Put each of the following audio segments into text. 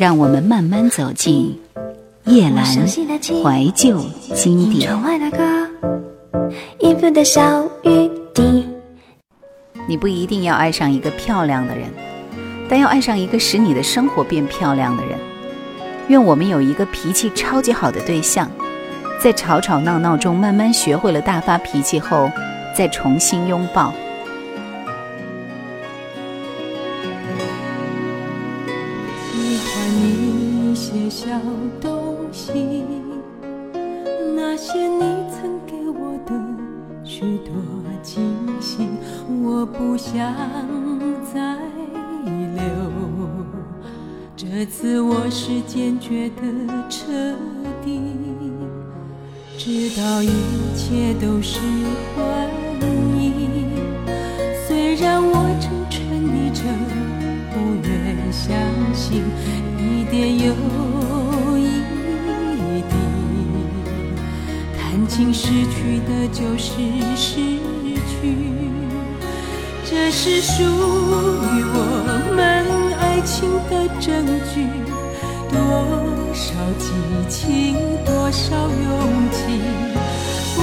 让我们慢慢走进叶阑怀旧经典。你不一定要爱上一个漂亮的人，但要爱上一个使你的生活变漂亮的人。愿我们有一个脾气超级好的对象，在吵吵闹闹中慢慢学会了大发脾气后，再重新拥抱。小东西，那些你曾给我的许多惊喜，我不想再留。这次我是坚决的彻底，知道一切都是幻影。虽然我正沉溺着，不愿相信一点有。经失去的就是失去，这是属于我们爱情的证据。多少激情，多少勇气，不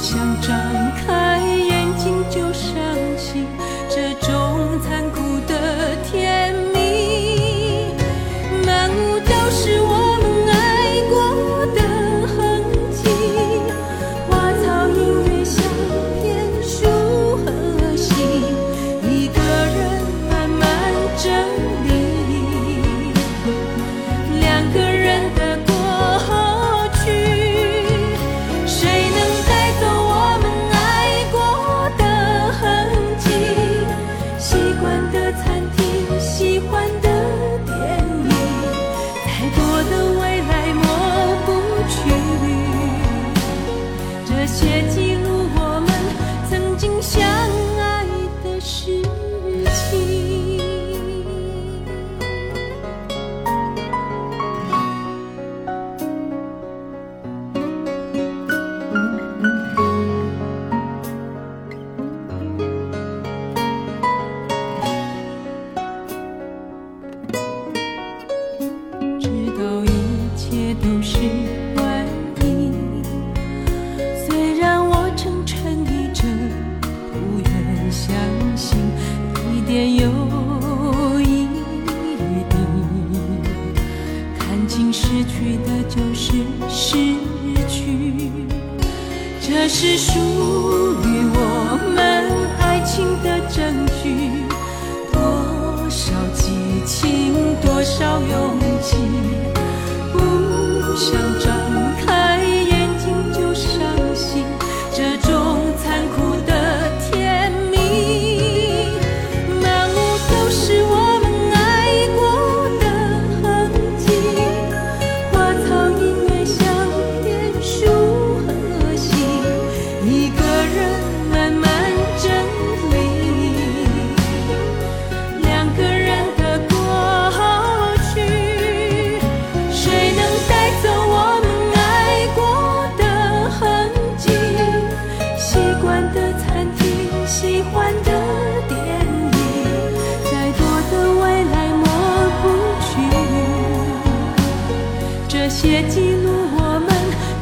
想张开眼睛就伤心，想找写记录我们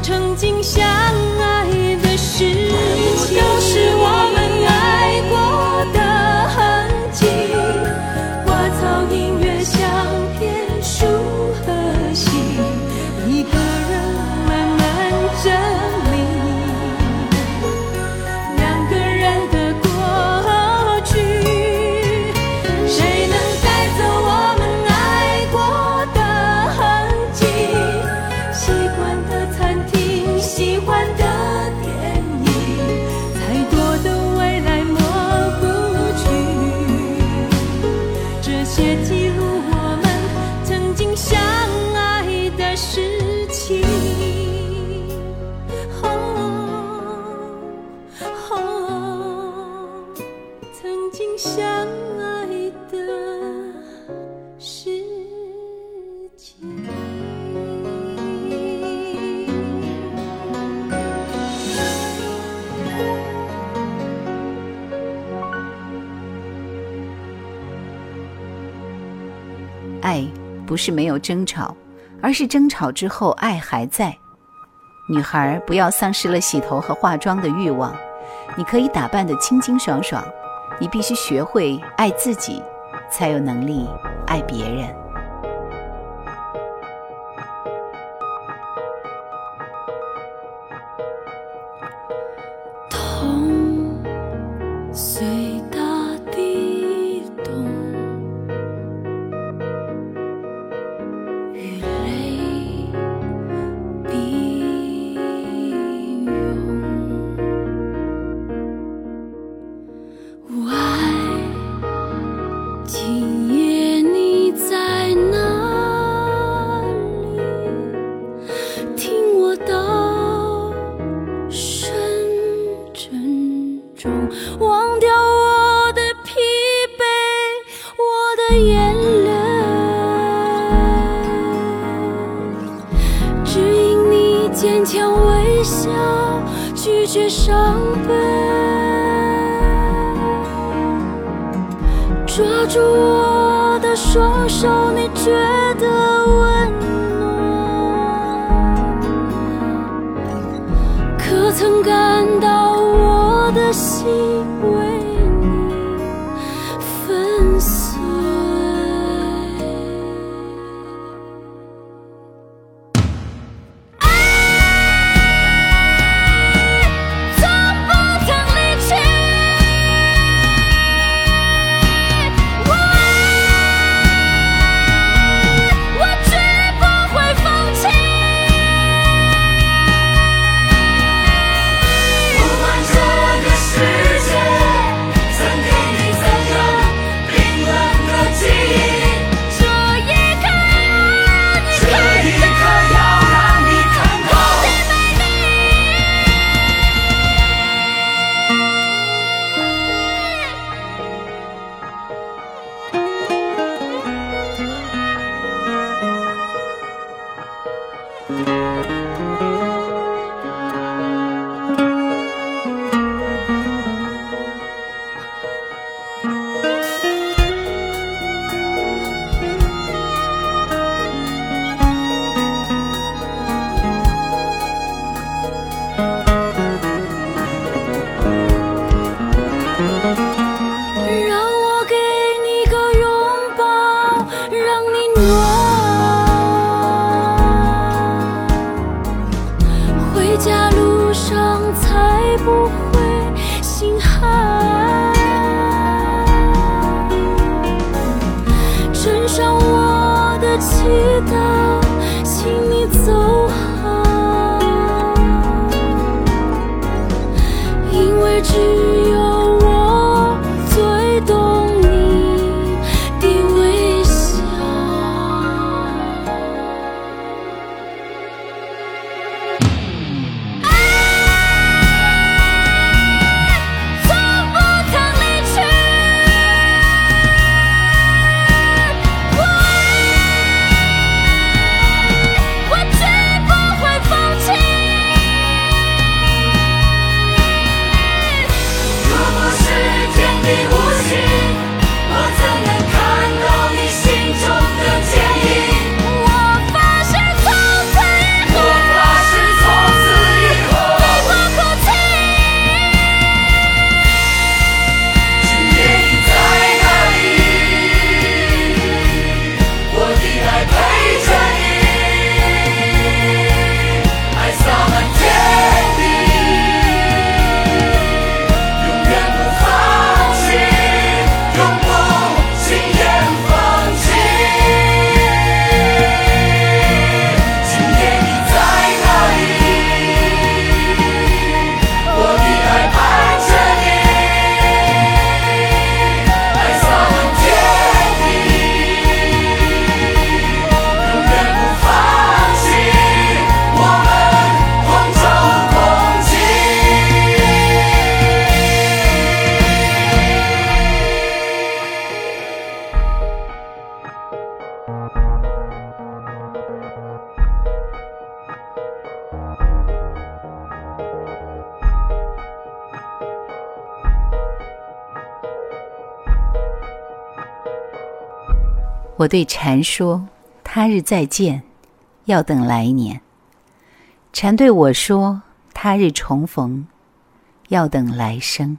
曾经相不是没有争吵，而是争吵之后爱还在。女孩不要丧失了洗头和化妆的欲望，你可以打扮的清清爽爽。你必须学会爱自己，才有能力爱别人。坚强微笑拒绝伤悲抓住我的双手你觉得温我对蝉说：“他日再见，要等来年。蝉对我说：“他日重逢，要等来生。”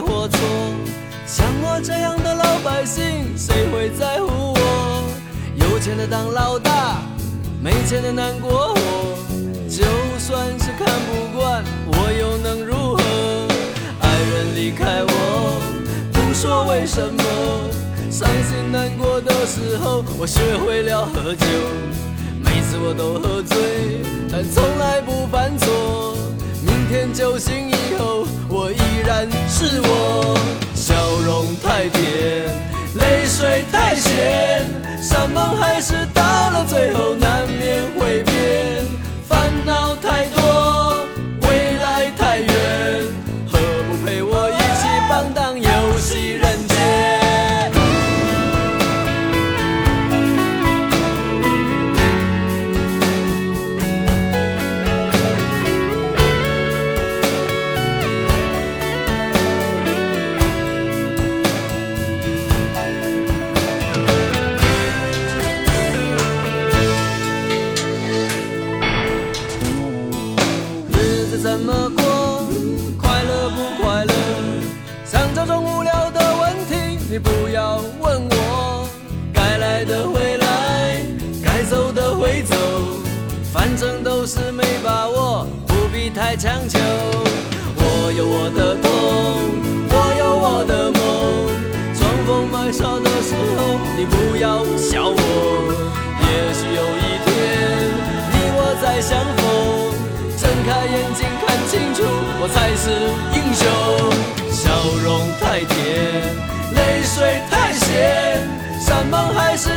或错，像我这样的老百姓，谁会在乎我？有钱的当老大，没钱的难过我，就算是看不惯，我又能如何？爱人离开我，不说为什么，伤心难过的时候，我学会了喝酒。每次我都喝醉，但从来不犯错。天酒醒以后，我依然是我，笑容太甜，泪水太咸。山盟海誓到了最后难免会变，烦恼太多，年少的时候，你不要笑我。也许有一天，你我再相逢，睁开眼睛看清楚，我才是英雄。笑容太甜，泪水太咸，山盟海誓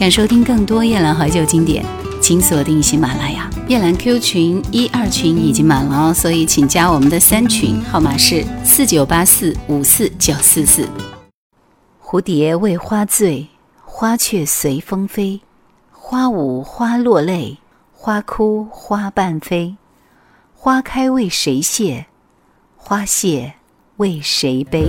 想收听更多夜兰怀旧经典，请锁定喜马拉雅。夜兰 Q 群一二群已经满了哦，所以请加我们的三群，号码是四九八四五四九四四。蝴蝶为花醉，花却随风飞。花舞花落泪，花哭花瓣飞。花开为谁谢？花谢为谁悲？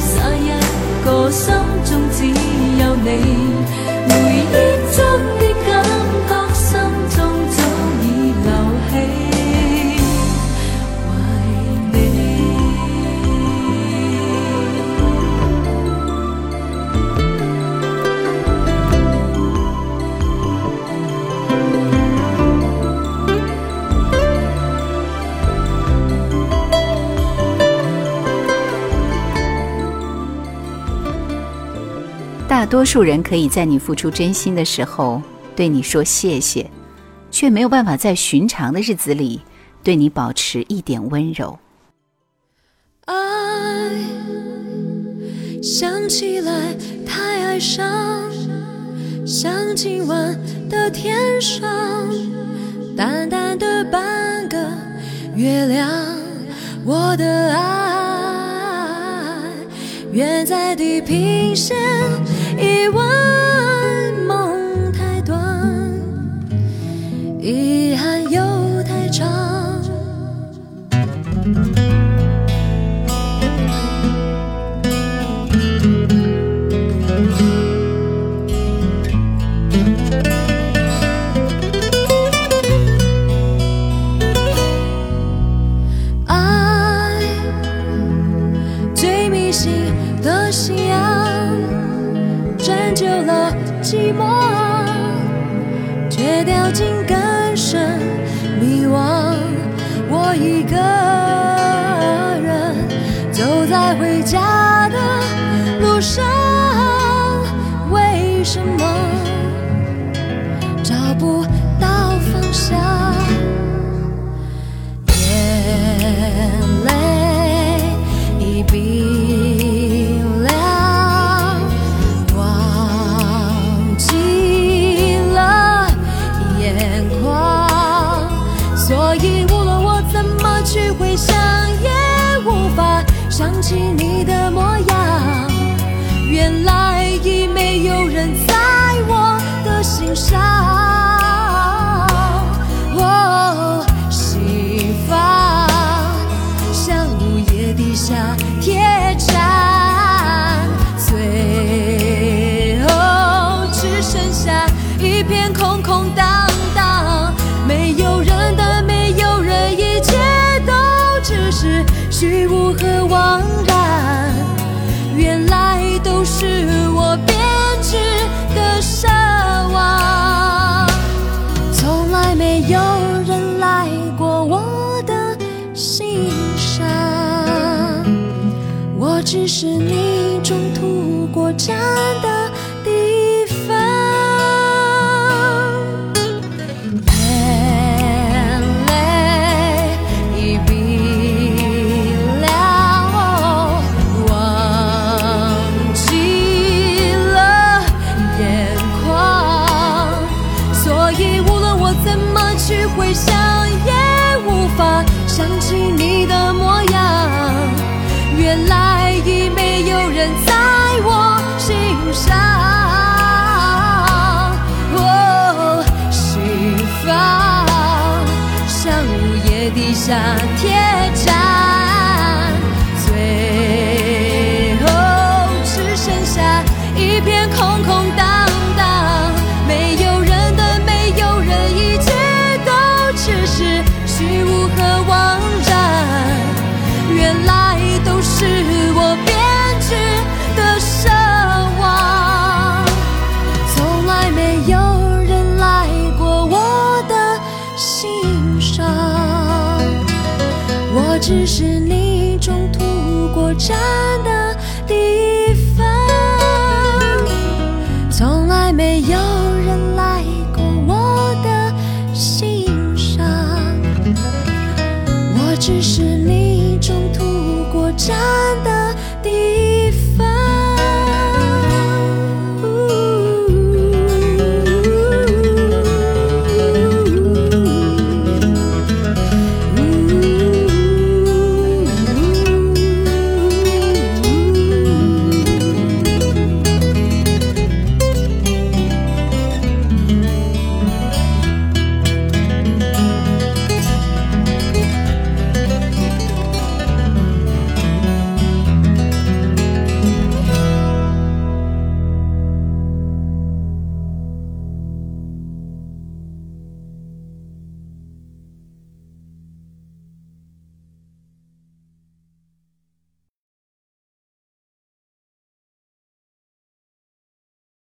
洒一个心中只有你，回忆。多数人可以在你付出真心的时候对你说谢谢，却没有办法在寻常的日子里对你保持一点温柔。爱想起来太哀伤，像今晚的天上淡淡的半个月亮，我的爱远在地平线。以为梦太短，遗憾又太长。寂寞，却掉进更深迷惘。我一个人走在回家的路上，为什么找不到方向？想到空空荡，